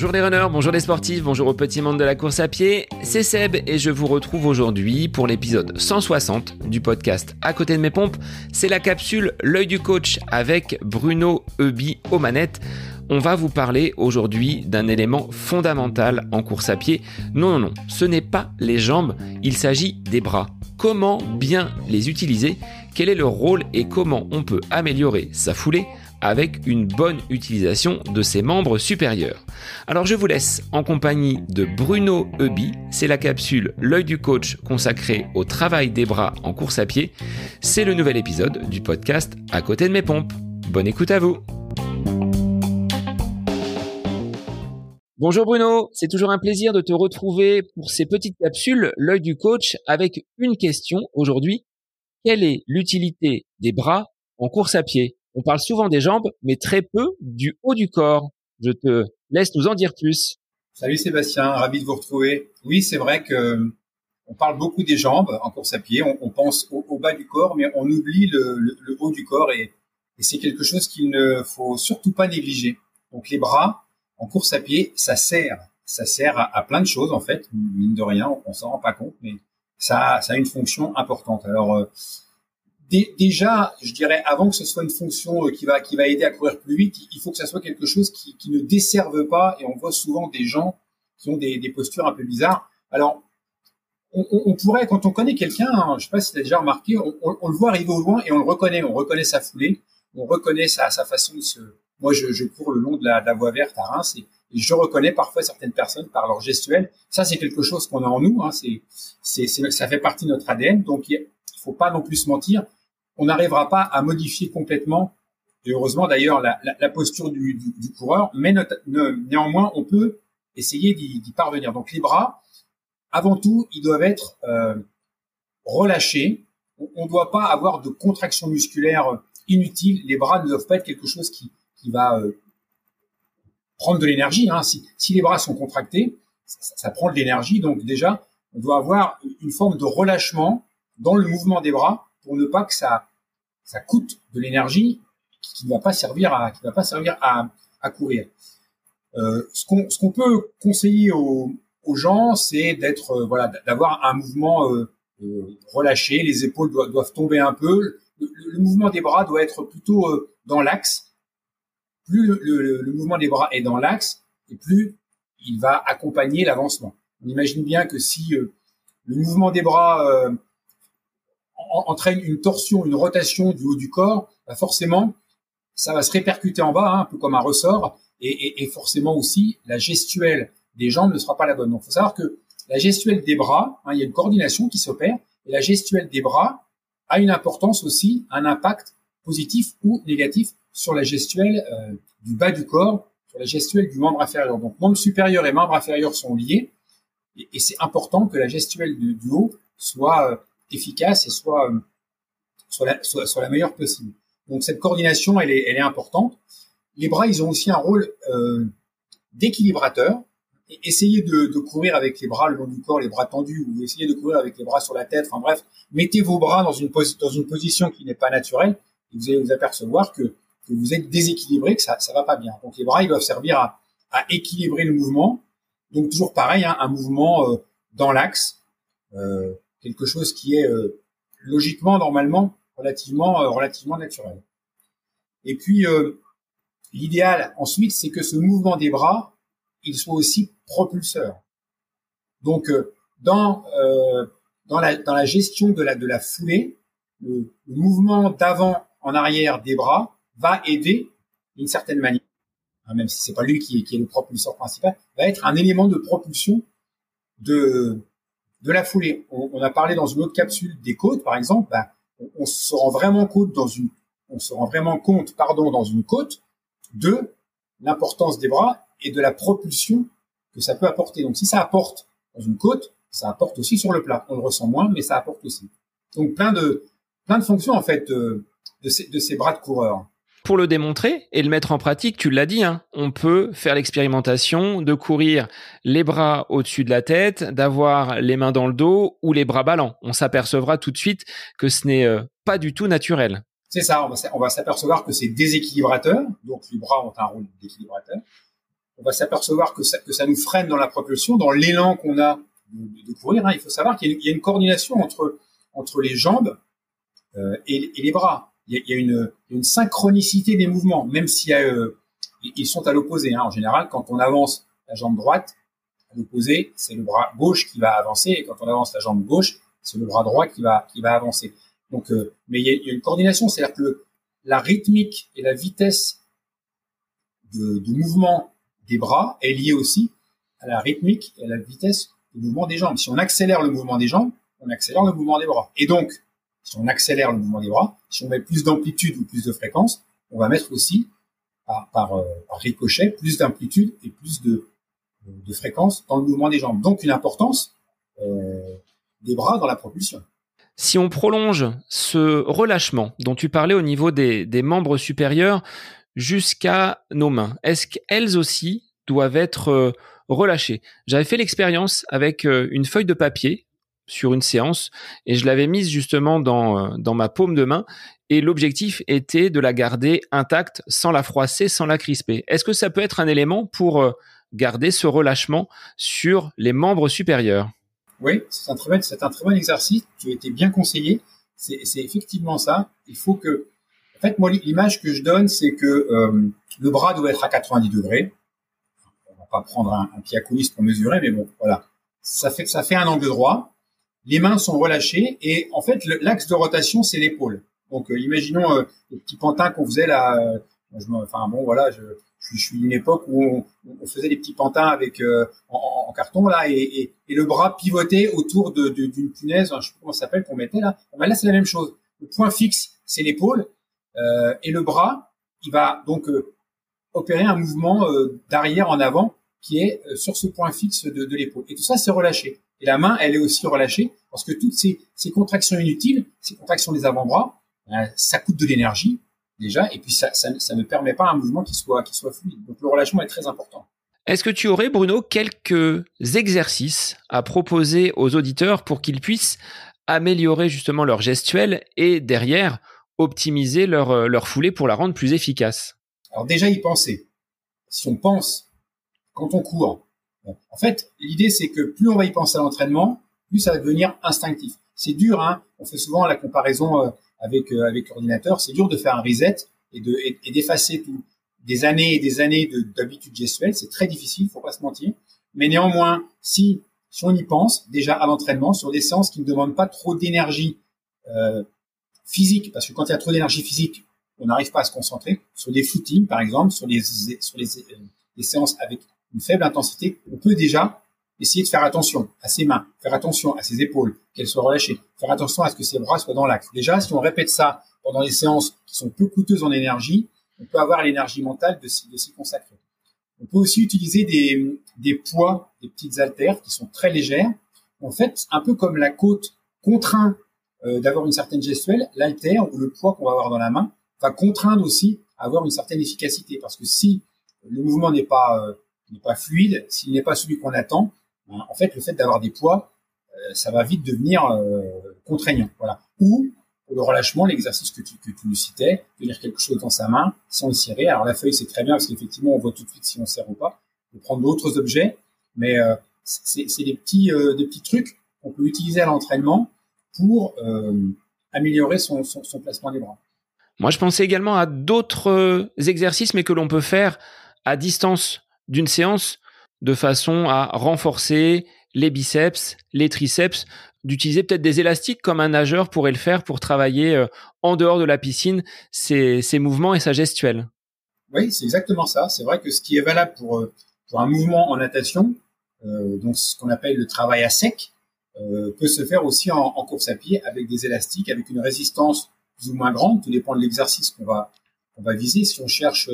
Bonjour les runners, bonjour les sportifs, bonjour au petit monde de la course à pied, c'est Seb et je vous retrouve aujourd'hui pour l'épisode 160 du podcast À côté de mes pompes. C'est la capsule L'œil du coach avec Bruno Eubi aux manettes. On va vous parler aujourd'hui d'un élément fondamental en course à pied. Non, non, non, ce n'est pas les jambes, il s'agit des bras. Comment bien les utiliser? Quel est leur rôle et comment on peut améliorer sa foulée? Avec une bonne utilisation de ses membres supérieurs. Alors je vous laisse en compagnie de Bruno Eubi, c'est la capsule L'œil du coach consacrée au travail des bras en course à pied. C'est le nouvel épisode du podcast À côté de mes pompes. Bonne écoute à vous. Bonjour Bruno, c'est toujours un plaisir de te retrouver pour ces petites capsules L'œil du coach avec une question aujourd'hui. Quelle est l'utilité des bras en course à pied? On parle souvent des jambes, mais très peu du haut du corps. Je te laisse nous en dire plus. Salut Sébastien, ravi de vous retrouver. Oui, c'est vrai que on parle beaucoup des jambes en course à pied. On, pense au, bas du corps, mais on oublie le, haut du corps et, c'est quelque chose qu'il ne faut surtout pas négliger. Donc les bras en course à pied, ça sert, ça sert à, plein de choses en fait. Mine de rien, on, s'en rend pas compte, mais ça, ça a une fonction importante. Alors euh, déjà, je dirais, avant que ce soit une fonction euh, qui va, qui va aider à courir plus vite, il faut que ça soit quelque chose qui, ne desserve pas. Et on voit souvent des gens qui ont des, des postures un peu bizarres. Alors, on, pourrait, quand on connaît quelqu'un, hein, je sais pas si tu as déjà remarqué, on, le voit arriver au loin et on le reconnaît. On reconnaît sa foulée, on reconnaît sa, façon de se. Moi, je, cours le long de la, voie verte à Reims et, je reconnais parfois certaines personnes par leur gestuelle. Ça, c'est quelque chose qu'on a en nous. Hein, c'est, c'est, ça fait partie de notre ADN. Donc, il faut pas non plus se mentir on n'arrivera pas à modifier complètement, et heureusement d'ailleurs, la, posture du, coureur, mais néanmoins, on peut essayer d'y parvenir. Donc les bras, avant tout, ils doivent être euh, relâchés. On ne doit pas avoir de contraction musculaire inutile. Les bras ne doivent pas être quelque chose qui, va euh, prendre de l'énergie. Hein. Si, les bras sont contractés, ça, ça prend de l'énergie. Donc déjà, on doit avoir une forme de relâchement dans le mouvement des bras pour ne pas que ça ça coûte de l'énergie qui ne va pas servir à, qui va pas servir à, à courir. Euh, ce qu'on ce qu'on peut conseiller aux, aux gens, c'est d'être euh, voilà d'avoir un mouvement euh, euh, relâché, les épaules doivent, doivent tomber un peu, le, mouvement des bras doit être plutôt euh, dans l'axe. Plus le, le, le, mouvement des bras est dans l'axe, et plus il va accompagner l'avancement. On imagine bien que si le mouvement des bras entraîne une torsion, une rotation du haut du corps, bah forcément, ça va se répercuter en bas, hein, un peu comme un ressort, et, forcément aussi, la gestuelle des jambes ne sera pas la bonne. Donc, il faut savoir que la gestuelle des bras, hein, il y a une coordination qui s'opère, et la gestuelle des bras a une importance aussi, un impact positif ou négatif sur la gestuelle euh, du bas du corps, sur la gestuelle du membre inférieur. Donc, membre supérieur et membre inférieur sont liés, et, c'est important que la gestuelle du, du haut soit euh, efficace et soit, euh, soit, la, la meilleure possible. Donc cette coordination, elle est, elle est importante. Les bras, ils ont aussi un rôle euh, d'équilibrateur. Essayez de, courir avec les bras le long du corps, les bras tendus, ou essayez de courir avec les bras sur la tête. Enfin bref, mettez vos bras dans une, dans une position qui n'est pas naturelle, et vous allez vous apercevoir que, que vous êtes déséquilibré, que ça ça va pas bien. Donc les bras, ils doivent servir à, à équilibrer le mouvement. Donc toujours pareil, hein, un mouvement euh, dans l'axe. Quelque chose qui est euh, logiquement, normalement, relativement, euh, relativement naturel. Et puis, euh, l'idéal ensuite, c'est que ce mouvement des bras, il soit aussi propulseur. Donc, dans dans la dans la gestion de la de la foulée, le, mouvement d'avant en arrière des bras va aider d'une certaine manière, hein, même si c'est pas lui qui qui est le propulseur principal, va être un élément de propulsion de de la foulée. On, a parlé dans une autre capsule des côtes, par exemple. Ben, on, se rend vraiment compte dans une, on se rend vraiment compte, pardon, dans une côte de l'importance des bras et de la propulsion que ça peut apporter. Donc, si ça apporte dans une côte, ça apporte aussi sur le plat. On le ressent moins, mais ça apporte aussi. Donc, plein de, plein de fonctions en fait ces, de ces bras de coureur. Pour le démontrer et le mettre en pratique, tu l'as dit, hein, on peut faire l'expérimentation de courir les bras au-dessus de la tête, d'avoir les mains dans le dos ou les bras ballants. On s'apercevra tout de suite que ce n'est euh, pas du tout naturel. C'est ça, on va, s'apercevoir que c'est déséquilibrateur, donc les bras ont un rôle d'équilibrateur. On va s'apercevoir que ça, nous freine dans la propulsion, dans l'élan qu'on a de, courir. Hein. Il faut savoir qu'il y, a une coordination entre, entre les jambes euh, et, les bras. Il y a, une, synchronicité des mouvements, même a, euh, ils sont à l'opposé. Hein. En général, quand on avance la jambe droite, à l'opposé, c'est le bras gauche qui va avancer, et quand on avance la jambe gauche, c'est le bras droit qui va, avancer. Donc, euh, mais il y, a, une coordination, c'est-à-dire que la rythmique et la vitesse de, de, mouvement des bras est liée aussi à la rythmique et à la vitesse du mouvement des jambes. Si on accélère le mouvement des jambes, on accélère le mouvement des bras. Et donc, si on accélère le mouvement des bras, si on met plus d'amplitude ou plus de fréquence, on va mettre aussi par, euh, ricochet plus d'amplitude et plus de, fréquence dans le mouvement des jambes. Donc une importance euh, des bras dans la propulsion. Si on prolonge ce relâchement dont tu parlais au niveau des, membres supérieurs jusqu'à nos mains, est-ce qu'elles aussi doivent être euh, relâchées? J'avais fait l'expérience avec une feuille de papier sur une séance et je l'avais mise justement dans, euh, dans ma paume de main et l'objectif était de la garder intacte sans la froisser, sans la crisper. Est-ce que ça peut être un élément pour garder ce relâchement sur les membres supérieurs? Oui, c'est un très bon, c'est un très bon exercice. Tu as été bien conseillé. C'est, c'est effectivement ça. Il faut que, en fait, moi, l'image que je donne, c'est que euh, le bras doit être à 90 degrés. On va pas prendre un, pied à coulisse pour mesurer, mais bon, voilà. Ça fait, ça fait un angle droit. Les mains sont relâchées et en fait, l'axe de rotation, c'est l'épaule. Donc, euh, imaginons euh, le petit pantin qu'on faisait là. Euh, enfin bon, voilà, je, je, suis d'une époque où on, faisait des petits pantins avec euh, en, carton là et, le bras pivoté autour d'une de, punaise, je sais pas comment ça s'appelle qu'on mettait là. Ben là c'est la même chose. Le point fixe c'est l'épaule euh, et le bras il va donc euh, opérer un mouvement d'arrière en avant qui est sur ce point fixe de, l'épaule. Et tout ça c'est relâché. Et la main elle est aussi relâchée parce que toutes ces, ces contractions inutiles, ces contractions des avant-bras, ben, ça coûte de l'énergie déjà, et puis ça, ça, ne permet pas un mouvement qui soit, qui soit fluide. Donc le relâchement est très important. Est-ce que tu aurais, Bruno, quelques exercices à proposer aux auditeurs pour qu'ils puissent améliorer justement leur gestuelle et derrière optimiser leur, euh, leur foulée pour la rendre plus efficace? Alors déjà y penser. Si on pense quand on court, en fait, l'idée c'est que plus on va y penser à l'entraînement, plus ça va devenir instinctif. C'est dur, hein on fait souvent la comparaison euh, avec euh, avec l'ordinateur, c'est dur de faire un reset et de d'effacer des années et des années d'habitudes gestuelles, c'est très difficile, faut pas se mentir. Mais néanmoins, si on y pense déjà à l'entraînement sur des séances qui ne demandent pas trop d'énergie euh, physique, parce que quand il y a trop d'énergie physique, on n'arrive pas à se concentrer. Sur des footings, par exemple, sur les sur les, séances avec une faible intensité, on peut déjà essayer de faire attention à ses mains, faire attention à ses épaules, qu'elles soient relâchées, faire attention à ce que ses bras soient dans l'axe. Déjà, si on répète ça pendant des séances qui sont peu coûteuses en énergie, on peut avoir l'énergie mentale de s'y consacrer. On peut aussi utiliser des, poids, des petites haltères qui sont très légères. En fait, un peu comme la côte contraint euh, d'avoir une certaine gestuelle, l'haltère ou le poids qu'on va avoir dans la main va contraindre aussi à avoir une certaine efficacité. Parce que si le mouvement n'est pas, euh, n'est pas fluide, s'il n'est pas celui qu'on attend, en fait, le fait d'avoir des poids, euh, ça va vite devenir euh, contraignant. Voilà. Ou le relâchement, l'exercice que tu, que tu citais, tenir quelque chose dans sa main sans le serrer. Alors la feuille, c'est très bien parce qu'effectivement, on voit tout de suite si on serre ou pas. Peut prendre d'autres objets, mais euh, c'est des petits, des petits trucs qu'on peut utiliser à l'entraînement pour améliorer son, son, placement des bras. Moi, je pensais également à d'autres exercices, mais que l'on peut faire à distance d'une séance de façon à renforcer les biceps, les triceps, d'utiliser peut-être des élastiques comme un nageur pourrait le faire pour travailler euh, en dehors de la piscine ses, mouvements et sa gestuelle. Oui, c'est exactement ça. C'est vrai que ce qui est valable pour, euh, un mouvement en natation, euh, donc ce qu'on appelle le travail à sec, peut se faire aussi en, course à pied avec des élastiques, avec une résistance plus ou moins grande. Tout dépend de l'exercice qu'on va, qu'on va viser. Si on cherche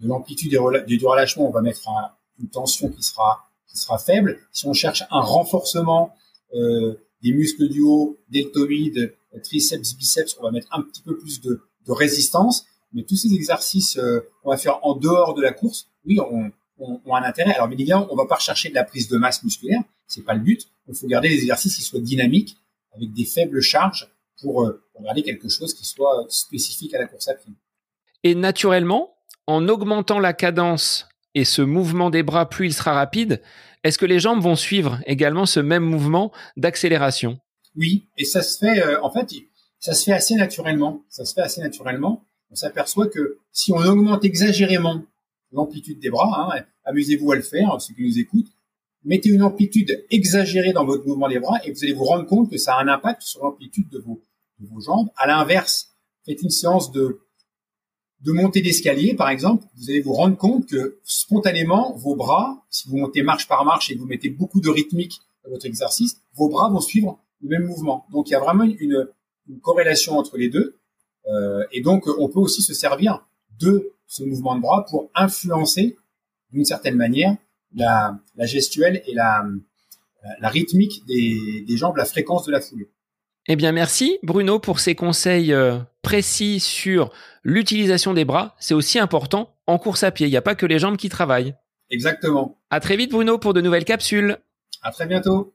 de l'amplitude du relâchement, on va mettre un, une tension qui sera faible. Si on cherche un renforcement euh, des muscles du haut, deltoïdes, triceps, biceps, on va mettre un petit peu plus de, résistance. Mais tous ces exercices euh, qu'on va faire en dehors de la course, oui, ont, ont, ont un intérêt. Alors bien évidemment, on va pas rechercher de la prise de masse musculaire, c'est pas le but. Il faut garder des exercices qui soient dynamiques, avec des faibles charges, pour, euh, regarder quelque chose qui soit spécifique à la course à pied. Et naturellement, en augmentant la cadence et ce mouvement des bras, plus il sera rapide, est-ce que les jambes vont suivre également ce même mouvement d'accélération? Oui, et ça se fait, euh, en fait, ça se fait assez naturellement. Ça se fait assez naturellement. On s'aperçoit que si on augmente exagérément l'amplitude des bras, hein, amusez-vous à le faire, ceux qui nous écoutent, mettez une amplitude exagérée dans votre mouvement des bras et vous allez vous rendre compte que ça a un impact sur l'amplitude de vos, de vos jambes. À l'inverse, faites une séance de de montée d'escalier, par exemple, vous allez vous rendre compte que spontanément, vos bras, si vous montez marche par marche et que vous mettez beaucoup de rythmique dans votre exercice, vos bras vont suivre le même mouvement. Donc, il y a vraiment une, corrélation entre les deux. Euh, et donc, on peut aussi se servir de ce mouvement de bras pour influencer, d'une certaine manière, la, gestuelle et la, la rythmique des, des jambes, la fréquence de la foulée. Eh bien, merci Bruno pour ces conseils euh, précis sur l'utilisation des bras. C'est aussi important en course à pied. Il n'y a pas que les jambes qui travaillent. Exactement. À très vite Bruno pour de nouvelles capsules. À très bientôt.